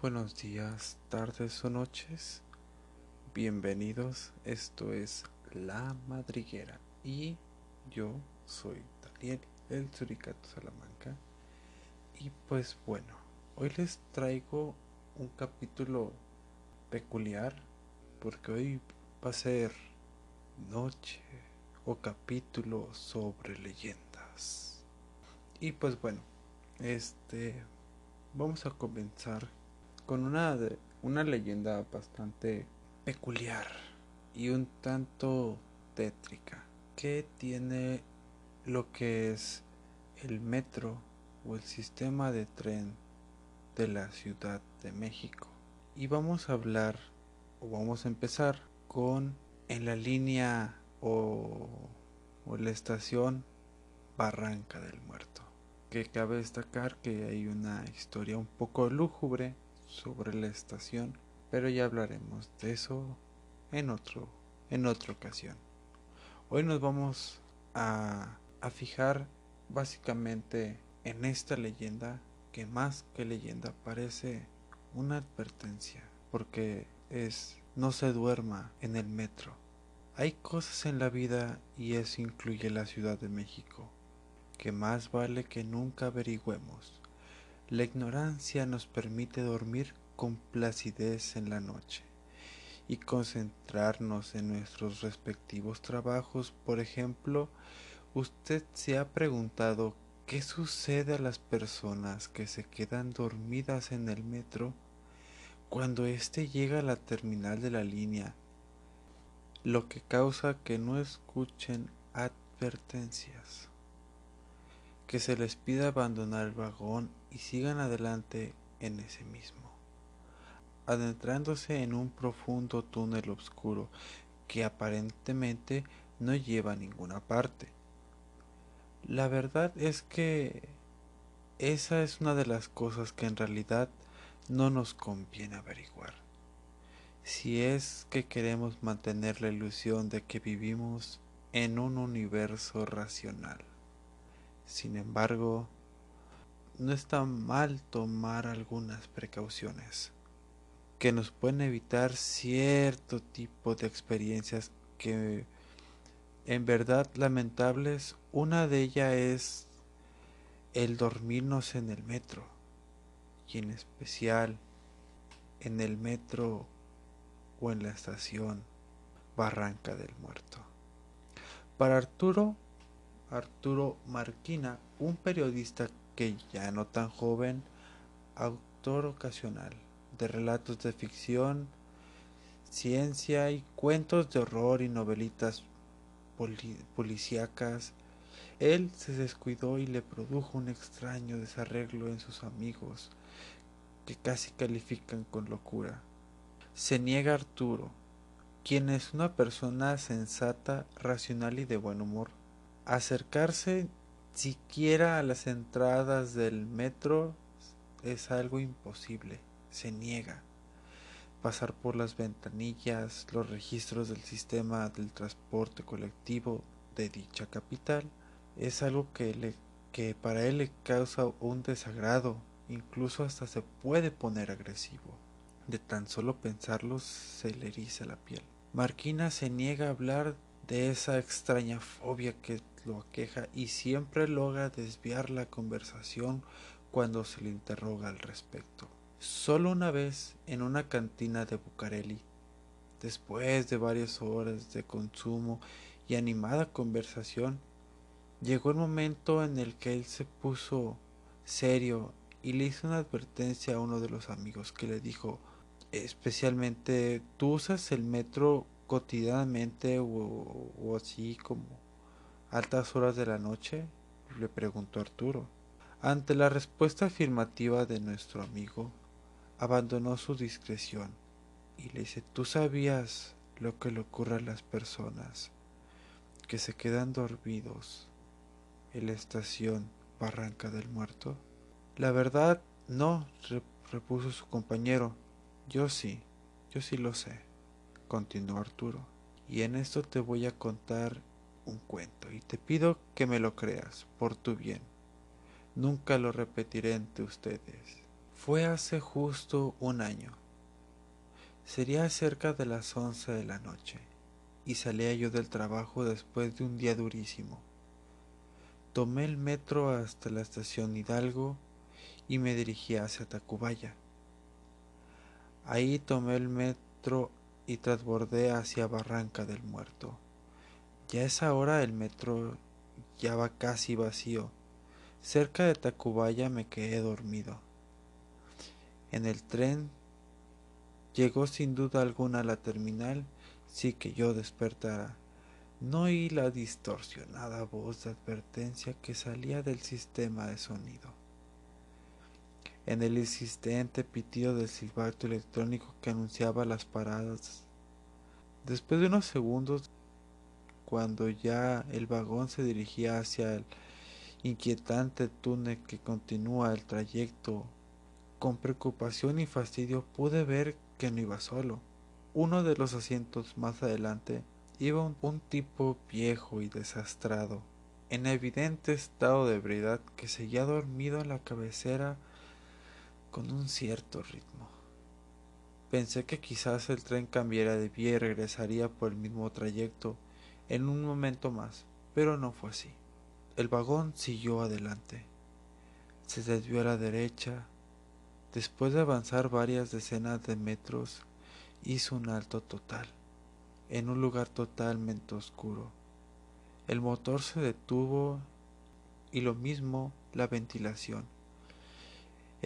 buenos días, tardes o noches. Bienvenidos, esto es La Madriguera y yo soy Daniel, el Suricato Salamanca. Y pues bueno, hoy les traigo un capítulo peculiar porque hoy va a ser noche o capítulo sobre leyendas. Y pues bueno, este vamos a comenzar con una, una leyenda bastante peculiar y un tanto tétrica que tiene lo que es el metro o el sistema de tren de la Ciudad de México. Y vamos a hablar o vamos a empezar con en la línea o, o la estación Barranca del Muerto que cabe destacar que hay una historia un poco lúgubre sobre la estación, pero ya hablaremos de eso en otro en otra ocasión. Hoy nos vamos a, a fijar básicamente en esta leyenda que más que leyenda parece una advertencia, porque es no se duerma en el metro. Hay cosas en la vida y eso incluye la Ciudad de México que más vale que nunca averigüemos. La ignorancia nos permite dormir con placidez en la noche y concentrarnos en nuestros respectivos trabajos. Por ejemplo, usted se ha preguntado qué sucede a las personas que se quedan dormidas en el metro cuando éste llega a la terminal de la línea, lo que causa que no escuchen advertencias que se les pida abandonar el vagón y sigan adelante en ese mismo, adentrándose en un profundo túnel oscuro que aparentemente no lleva a ninguna parte. La verdad es que esa es una de las cosas que en realidad no nos conviene averiguar. Si es que queremos mantener la ilusión de que vivimos en un universo racional. Sin embargo, no está mal tomar algunas precauciones que nos pueden evitar cierto tipo de experiencias que en verdad lamentables. Una de ellas es el dormirnos en el metro y en especial en el metro o en la estación Barranca del Muerto. Para Arturo Arturo Marquina, un periodista que ya no tan joven, autor ocasional de relatos de ficción, ciencia y cuentos de horror y novelitas policíacas, él se descuidó y le produjo un extraño desarreglo en sus amigos, que casi califican con locura. Se niega Arturo, quien es una persona sensata, racional y de buen humor acercarse siquiera a las entradas del metro es algo imposible, se niega. Pasar por las ventanillas, los registros del sistema del transporte colectivo de dicha capital es algo que, le, que para él le causa un desagrado, incluso hasta se puede poner agresivo. De tan solo pensarlo se le eriza la piel. Marquina se niega a hablar de esa extraña fobia que lo aqueja y siempre logra desviar la conversación cuando se le interroga al respecto. Solo una vez en una cantina de Bucareli, después de varias horas de consumo y animada conversación, llegó el momento en el que él se puso serio y le hizo una advertencia a uno de los amigos que le dijo especialmente tú usas el metro cotidianamente o, así como altas horas de la noche? le preguntó Arturo. Ante la respuesta afirmativa de nuestro amigo, abandonó su discreción y le dice, ¿tú sabías lo que le ocurre a las personas que se quedan dormidos en la estación Barranca del Muerto? La verdad, no, repuso su compañero. Yo sí, yo sí lo sé, continuó Arturo. Y en esto te voy a contar un cuento y te pido que me lo creas por tu bien. Nunca lo repetiré entre ustedes. Fue hace justo un año. Sería cerca de las once de la noche, y salía yo del trabajo después de un día durísimo. Tomé el metro hasta la estación Hidalgo y me dirigí hacia Tacubaya. Ahí tomé el metro y transbordé hacia Barranca del Muerto. Ya a esa hora el metro ya va casi vacío. Cerca de Tacubaya me quedé dormido. En el tren llegó sin duda alguna a la terminal sí que yo despertara. No oí la distorsionada voz de advertencia que salía del sistema de sonido. En el insistente pitido del silbato electrónico que anunciaba las paradas. Después de unos segundos, cuando ya el vagón se dirigía hacia el inquietante túnel que continúa el trayecto con preocupación y fastidio pude ver que no iba solo. Uno de los asientos más adelante iba un, tipo viejo y desastrado, en evidente estado de ebriedad que seguía dormido en la cabecera con un cierto ritmo. Pensé que quizás el tren cambiara de vía y regresaría por el mismo trayecto en un momento más, pero no fue así. El vagón siguió adelante. Se desvió a la derecha, Después de avanzar varias decenas de metros, hizo un alto total, en un lugar totalmente oscuro. El motor se detuvo y lo mismo la ventilación.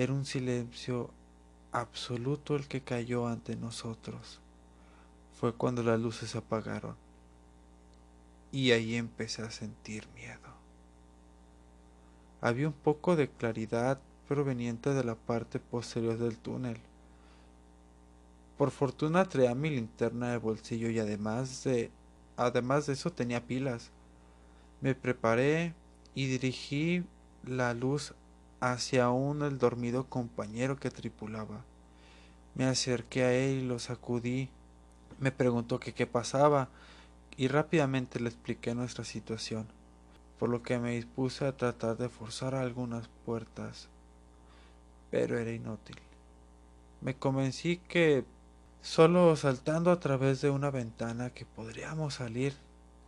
Era un silencio absoluto el que cayó ante nosotros. Fue cuando las luces se apagaron y ahí empecé a sentir miedo. Había un poco de claridad proveniente de la parte posterior del túnel. Por fortuna traía mi linterna de bolsillo y además de además de eso tenía pilas. Me preparé y dirigí la luz hacia un el dormido compañero que tripulaba. Me acerqué a él y lo sacudí. Me preguntó que qué pasaba y rápidamente le expliqué nuestra situación, por lo que me dispuse a tratar de forzar algunas puertas pero era inútil. Me convencí que solo saltando a través de una ventana que podríamos salir,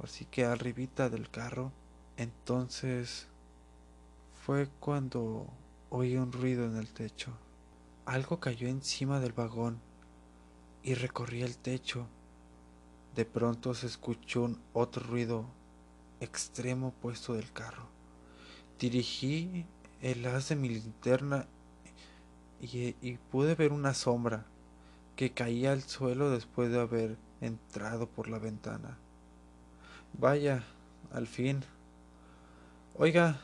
así que arribita del carro, entonces fue cuando oí un ruido en el techo. Algo cayó encima del vagón y recorrí el techo. De pronto se escuchó otro ruido extremo opuesto del carro. Dirigí el haz de mi linterna y, pude ver una sombra que caía al suelo después de haber entrado por la ventana. Vaya, al fin. Oiga,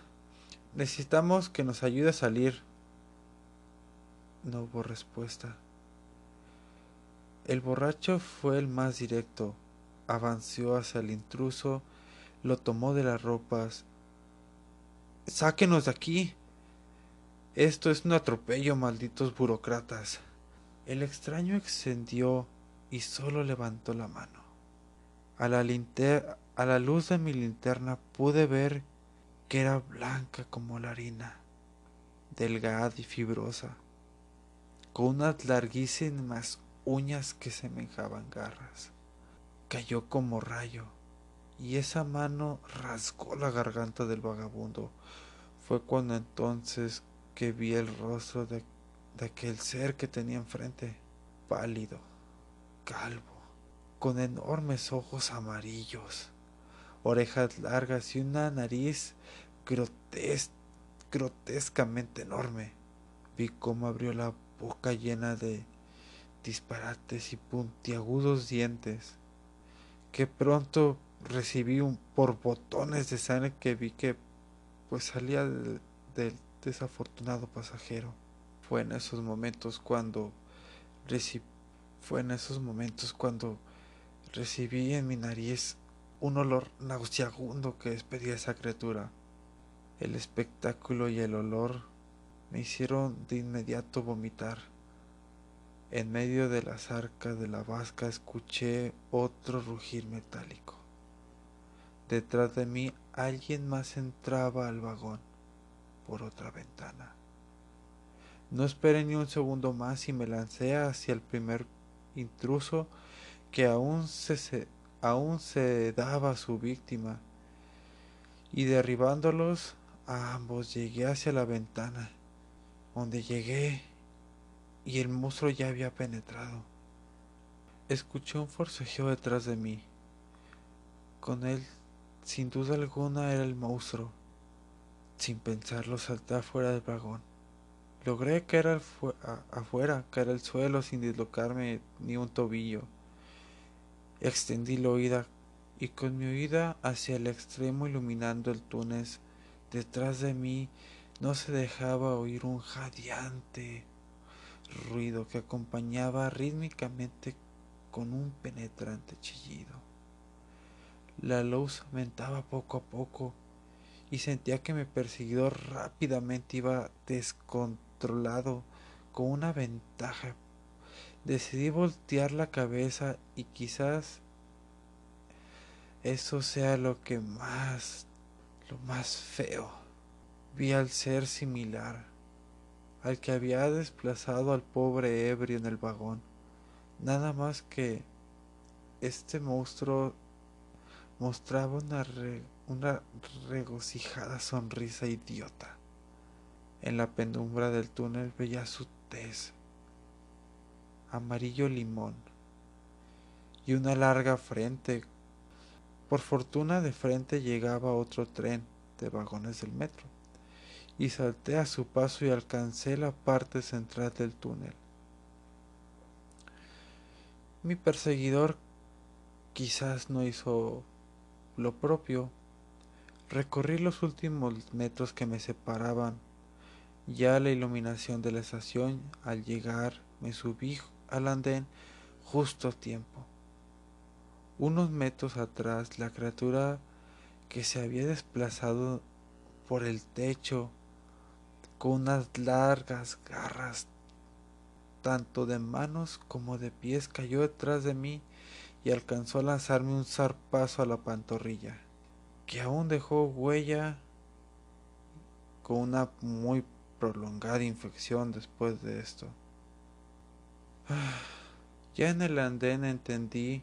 necesitamos que nos ayude a salir. No hubo respuesta. El borracho fue el más directo. Avanzó hacia el intruso, lo tomó de las ropas. Sáquenos de aquí. Esto es un atropello, malditos burócratas. El extraño extendió y solo levantó la mano. A la, a la luz de mi linterna pude ver que era blanca como la harina, delgada y fibrosa, con unas larguísimas uñas que semejaban garras. Cayó como rayo, y esa mano rasgó la garganta del vagabundo. Fue cuando entonces que vi el rostro de, aquel ser que tenía enfrente, pálido, calvo, con enormes ojos amarillos, orejas largas y una nariz grotescamente enorme. Vi cómo abrió la boca llena de disparates y puntiagudos dientes, que pronto recibí un por botones de sangre que vi que pues salía del desafortunado pasajero. Fue en esos momentos cuando fue en esos momentos cuando recibí en mi nariz un olor nauseabundo que despedía esa criatura. El espectáculo y el olor me hicieron de inmediato vomitar. En medio de las arcas de la vasca escuché otro rugir metálico. Detrás de mí alguien más entraba al vagón por otra ventana. No esperé ni un segundo más y me lancé hacia el primer intruso que aún se, aún se daba su víctima. Y derribándolos a ambos llegué hacia la ventana, donde llegué y el monstruo ya había penetrado. Escuché un forcejeo detrás de mí. Con él, sin duda alguna, era el monstruo. Sin pensarlo, salté afuera del vagón. Logré caer afuera, caer al suelo sin dislocarme ni un tobillo. Extendí la oída y con mi oída hacia el extremo iluminando el túnel, detrás de mí no se dejaba oír un jadeante ruido que acompañaba rítmicamente con un penetrante chillido. La luz aumentaba poco a poco y sentía que mi perseguidor rápidamente iba descontrolado con una ventaja. Decidí voltear la cabeza y quizás eso sea lo que más, lo más feo. Vi al ser similar al que había desplazado al pobre ebrio en el vagón. Nada más que este monstruo mostraba una, una regocijada sonrisa idiota. En la penumbra del túnel veía su tez, amarillo limón, y una larga frente. Por fortuna de frente llegaba otro tren de vagones del metro, y salté a su paso y alcancé la parte central del túnel. Mi perseguidor quizás no hizo lo propio. Recorrí los últimos metros que me separaban ya la iluminación de la estación, al llegar me subí al andén justo a tiempo. Unos metros atrás, la criatura que se había desplazado por el techo con unas largas garras tanto de manos como de pies cayó detrás de mí y alcanzó a lanzarme un zarpazo a la pantorrilla, que aún dejó huella con una muy prolongada infección después de esto. Ya en el andén entendí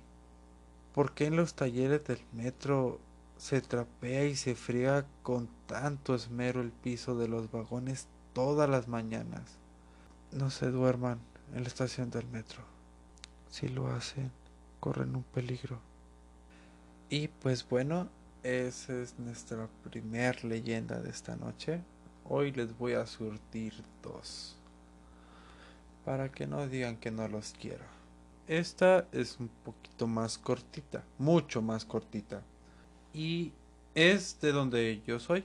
por qué en los talleres del metro se trapea y se friega con tanto esmero el piso de los vagones todas las mañanas. No se duerman en la estación del metro. Si lo hacen, corren un peligro. Y pues bueno, esa es nuestra primer leyenda de esta noche. Hoy les voy a surtir dos. Para que no digan que no los quiero. Esta es un poquito más cortita. Mucho más cortita. Y es de donde yo soy.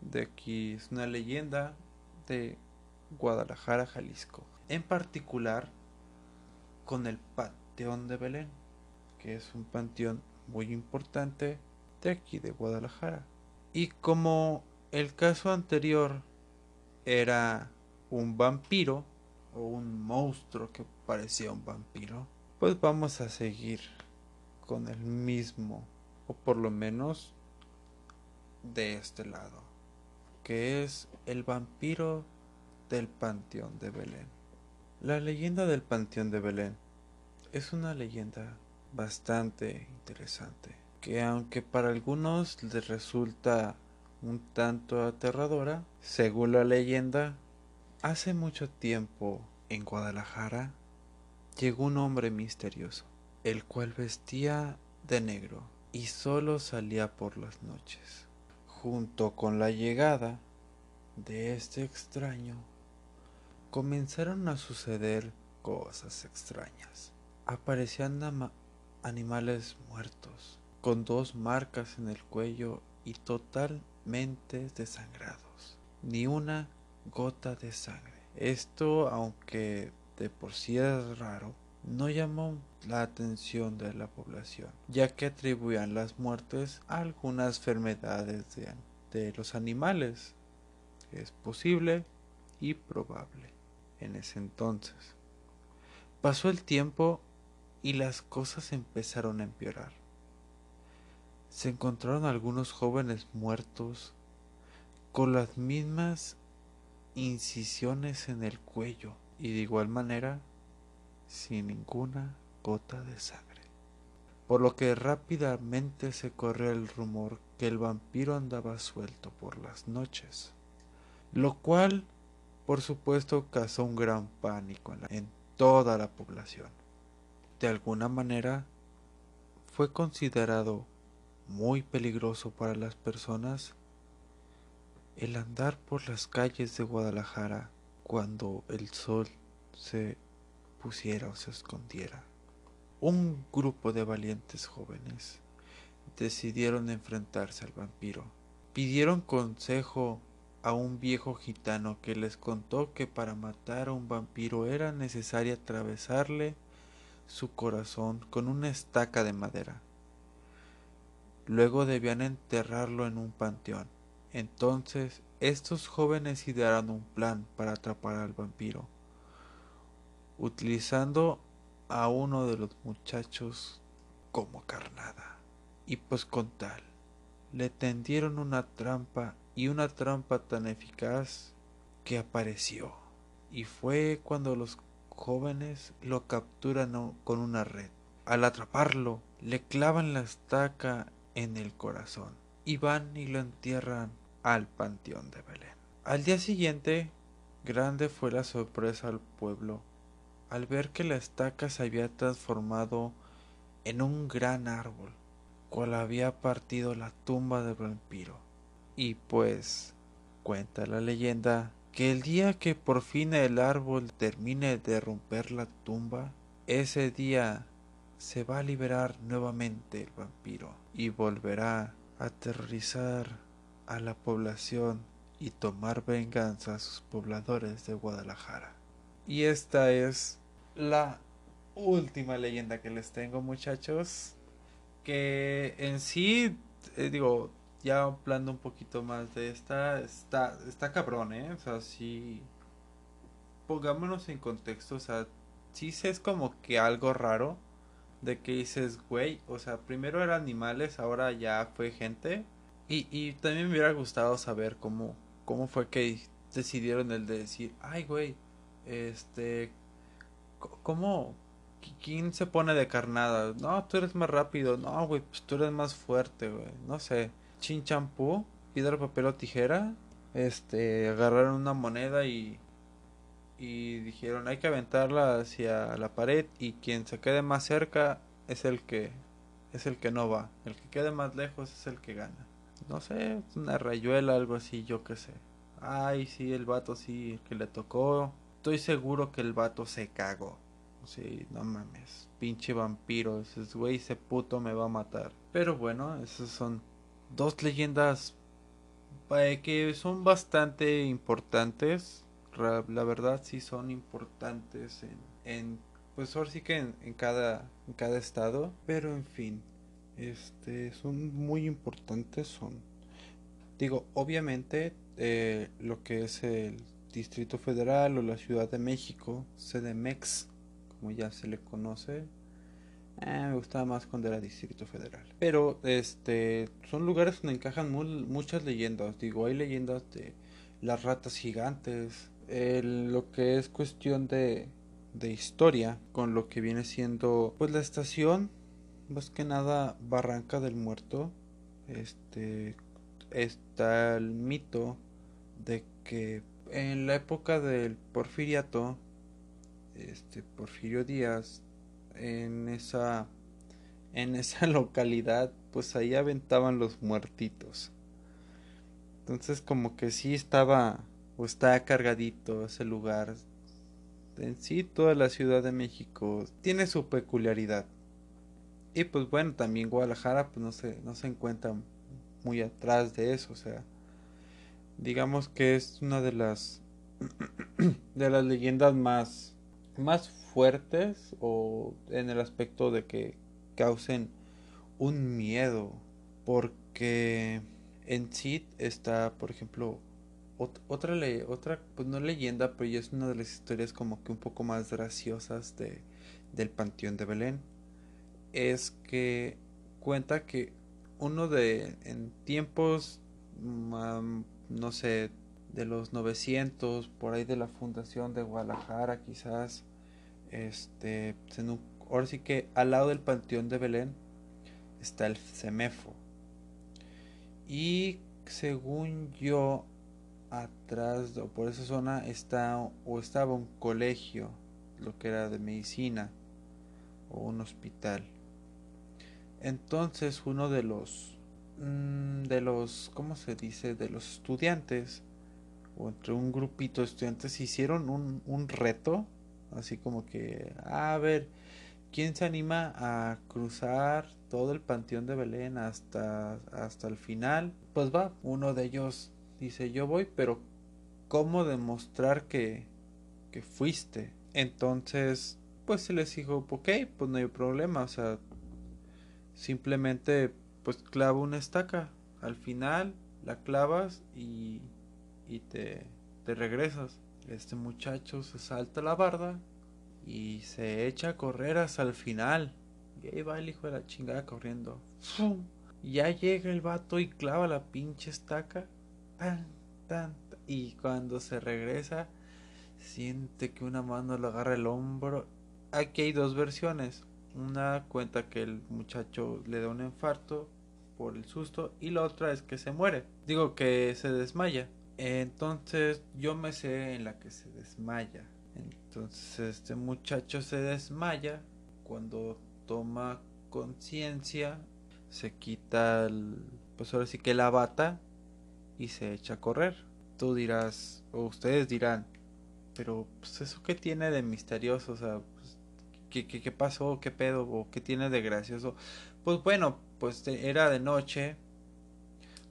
De aquí es una leyenda de Guadalajara, Jalisco. En particular con el Panteón de Belén. Que es un panteón muy importante de aquí de Guadalajara. Y como el caso anterior era un vampiro o un monstruo que parecía un vampiro. Pues vamos a seguir con el mismo, o por lo menos de este lado, que es el vampiro del Panteón de Belén. La leyenda del Panteón de Belén es una leyenda bastante interesante, que aunque para algunos les resulta un tanto aterradora. Según la leyenda, hace mucho tiempo en Guadalajara llegó un hombre misterioso, el cual vestía de negro y solo salía por las noches. Junto con la llegada de este extraño, comenzaron a suceder cosas extrañas. Aparecían animales muertos, con dos marcas en el cuello y total mentes desangrados, ni una gota de sangre. Esto, aunque de por sí es raro, no llamó la atención de la población, ya que atribuían las muertes a algunas enfermedades de, de los animales. Es posible y probable en ese entonces. Pasó el tiempo y las cosas empezaron a empeorar se encontraron algunos jóvenes muertos con las mismas incisiones en el cuello y de igual manera sin ninguna gota de sangre. Por lo que rápidamente se corrió el rumor que el vampiro andaba suelto por las noches, lo cual por supuesto causó un gran pánico en, en toda la población. De alguna manera fue considerado muy peligroso para las personas el andar por las calles de Guadalajara cuando el sol se pusiera o se escondiera. Un grupo de valientes jóvenes decidieron enfrentarse al vampiro. Pidieron consejo a un viejo gitano que les contó que para matar a un vampiro era necesario atravesarle su corazón con una estaca de madera. Luego debían enterrarlo en un panteón. Entonces estos jóvenes idearon un plan para atrapar al vampiro, utilizando a uno de los muchachos como carnada. Y pues con tal, le tendieron una trampa y una trampa tan eficaz que apareció. Y fue cuando los jóvenes lo capturan con una red. Al atraparlo, le clavan la estaca en el corazón y van y lo entierran al panteón de Belén. Al día siguiente, grande fue la sorpresa al pueblo al ver que la estaca se había transformado en un gran árbol, cual había partido la tumba del vampiro. Y pues, cuenta la leyenda, que el día que por fin el árbol termine de romper la tumba, ese día se va a liberar nuevamente el vampiro y volverá a aterrorizar a la población y tomar venganza a sus pobladores de Guadalajara. Y esta es la última leyenda que les tengo, muchachos. Que en sí, eh, digo, ya hablando un poquito más de esta, está, está cabrón, ¿eh? O sea, sí. Pongámonos en contexto, o sea, sí es como que algo raro. De que dices, güey, o sea, primero eran animales, ahora ya fue gente. Y, y también me hubiera gustado saber cómo, cómo fue que decidieron el de decir, ay, güey, este, ¿Cómo? ¿Quién se pone de carnada? No, tú eres más rápido. No, güey, pues tú eres más fuerte, güey. No sé. Chin champú, piedra, papel o tijera. Este, agarraron una moneda y. Y dijeron, hay que aventarla hacia la pared. Y quien se quede más cerca es el que. Es el que no va. El que quede más lejos es el que gana. No sé, una rayuela, algo así, yo qué sé. Ay, sí, el vato sí, el que le tocó estoy seguro que el vato se cagó. Sí, no mames. Pinche vampiro. Ese güey, ese puto me va a matar. Pero bueno, esas son dos leyendas eh, que son bastante importantes. La verdad sí son importantes en, en pues ahora sí que en, cada, en cada estado. Pero en fin, este, son muy importantes. Son, digo, obviamente eh, lo que es el Distrito Federal o la Ciudad de México, CDMEX, como ya se le conoce. Eh, me gustaba más cuando era Distrito Federal. Pero este son lugares donde encajan muchas leyendas. Digo, hay leyendas de las ratas gigantes, lo que es cuestión de, de historia, con lo que viene siendo pues la estación, más que nada Barranca del Muerto. Este está el mito de que en la época del porfiriato, este Porfirio Díaz, en esa en esa localidad, pues ahí aventaban los muertitos. Entonces como que sí estaba o está cargadito ese lugar. En sí toda la Ciudad de México tiene su peculiaridad. Y pues bueno, también Guadalajara pues no se no se encuentra muy atrás de eso, o sea, digamos que es una de las de las leyendas más más fuertes o en el aspecto de que causen un miedo porque en sí está por ejemplo otra otra pues no leyenda pero ya es una de las historias como que un poco más graciosas de del panteón de Belén es que cuenta que uno de en tiempos no sé, de los 900, por ahí de la fundación de Guadalajara quizás. Este, ahora sí que al lado del Panteón de Belén está el Semefo. Y según yo, atrás o por esa zona está o estaba un colegio, lo que era de medicina o un hospital. Entonces uno de los mm, de los ¿cómo se dice? de los estudiantes o entre un grupito de estudiantes hicieron un, un reto así como que a ver quién se anima a cruzar todo el panteón de Belén hasta hasta el final pues va uno de ellos dice yo voy pero cómo demostrar que que fuiste entonces pues se les dijo ok pues no hay problema o sea simplemente pues clava una estaca. Al final la clavas y, y te, te regresas. Este muchacho se salta la barda y se echa a correr hasta el final. Y ahí va el hijo de la chingada corriendo. Ya llega el vato y clava la pinche estaca. Tan, tan, y cuando se regresa siente que una mano le agarra el hombro. Aquí hay dos versiones una cuenta que el muchacho le da un infarto por el susto y la otra es que se muere. Digo que se desmaya. Entonces yo me sé en la que se desmaya. Entonces este muchacho se desmaya cuando toma conciencia, se quita el, pues ahora sí que la bata y se echa a correr. Tú dirás, o ustedes dirán, pero pues eso que tiene de misterioso, o sea, ¿qué, qué, pasó? ¿Qué pedo? ¿O qué tiene de gracioso? Pues bueno, pues era de noche.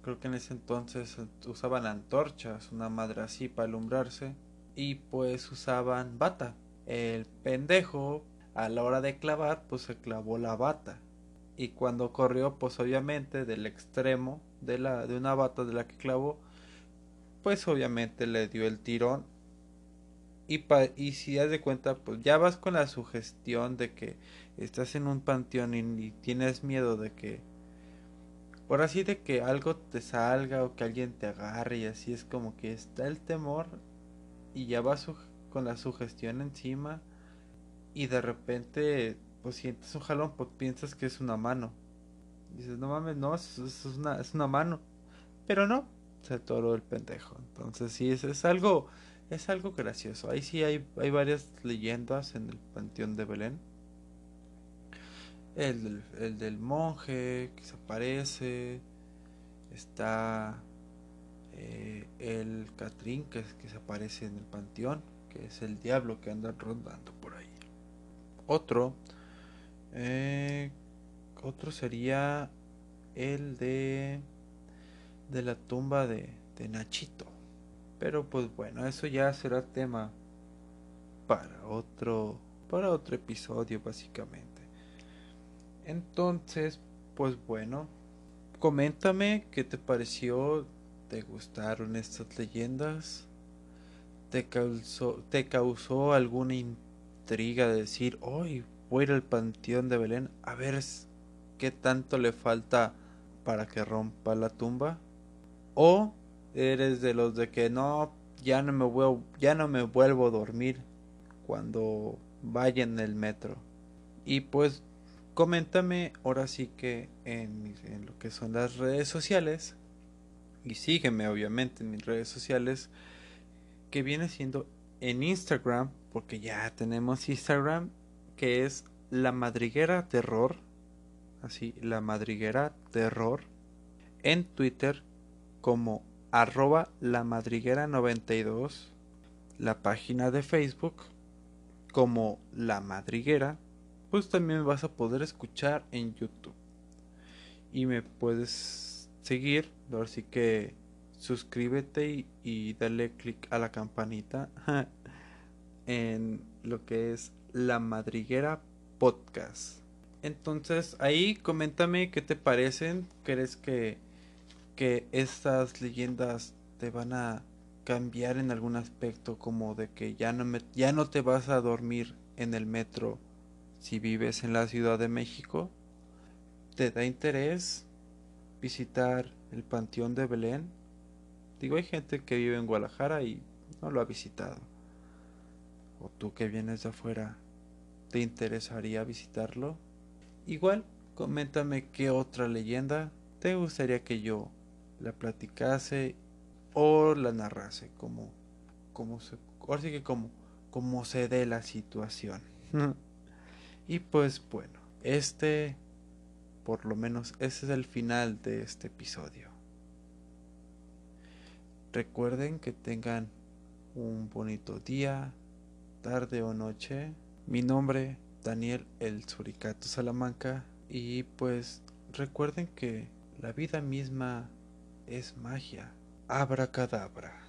Creo que en ese entonces usaban antorchas, una madre así para alumbrarse. Y pues usaban bata. El pendejo, a la hora de clavar, pues se clavó la bata. Y cuando corrió, pues obviamente del extremo de, la, de una bata de la que clavó, pues obviamente le dio el tirón y, y si das de cuenta, pues ya vas con la sugestión de que estás en un panteón y, tienes miedo de que, por así de que algo te salga o que alguien te agarre y así es como que está el temor y ya vas con la sugestión encima y de repente pues sientes un jalón, pues piensas que es una mano. dices, no mames, no, es, una, es una mano. Pero no, se todo el pendejo. Entonces sí, es algo es algo gracioso. Ahí sí hay, hay varias leyendas en el Panteón de Belén. El del, el del monje que se aparece. Está eh, el Catrín que, que se aparece en el panteón, que es el diablo que anda rondando por ahí. Otro, eh, otro sería el de de la tumba de, de Nachito. Pero pues bueno, eso ya será tema para otro para otro episodio básicamente. Entonces, pues bueno, coméntame qué te pareció, te gustaron estas leyendas, te causó te causó alguna intriga de decir, "Hoy voy a al panteón de Belén a ver qué tanto le falta para que rompa la tumba." O eres de los de que no, ya no me vuelvo, ya no me vuelvo a dormir cuando vaya en el metro. Y pues coméntame ahora sí que en, en lo que son las redes sociales y sígueme obviamente en mis redes sociales que viene siendo en Instagram porque ya tenemos Instagram que es la madriguera terror así la madriguera terror en Twitter como arroba la madriguera 92, la página de Facebook como la madriguera, pues también vas a poder escuchar en YouTube. Y me puedes seguir, así que suscríbete y, dale click a la campanita en lo que es la madriguera podcast. Entonces ahí coméntame qué te parecen, crees que que estas leyendas te van a cambiar en algún aspecto como de que ya no ya no te vas a dormir en el metro si vives en la Ciudad de México te da interés visitar el Panteón de Belén Digo, hay gente que vive en Guadalajara y no lo ha visitado. O tú que vienes de afuera, ¿te interesaría visitarlo? Igual, coméntame qué otra leyenda te gustaría que yo la platicase o la narrase, como, como se, ahora sí que como, se dé la situación. y pues bueno, este, por lo menos, ese es el final de este episodio. Recuerden que tengan un bonito día, tarde o noche. Mi nombre, Daniel El Suricato Salamanca. Y pues recuerden que la vida misma es magia. Abracadabra.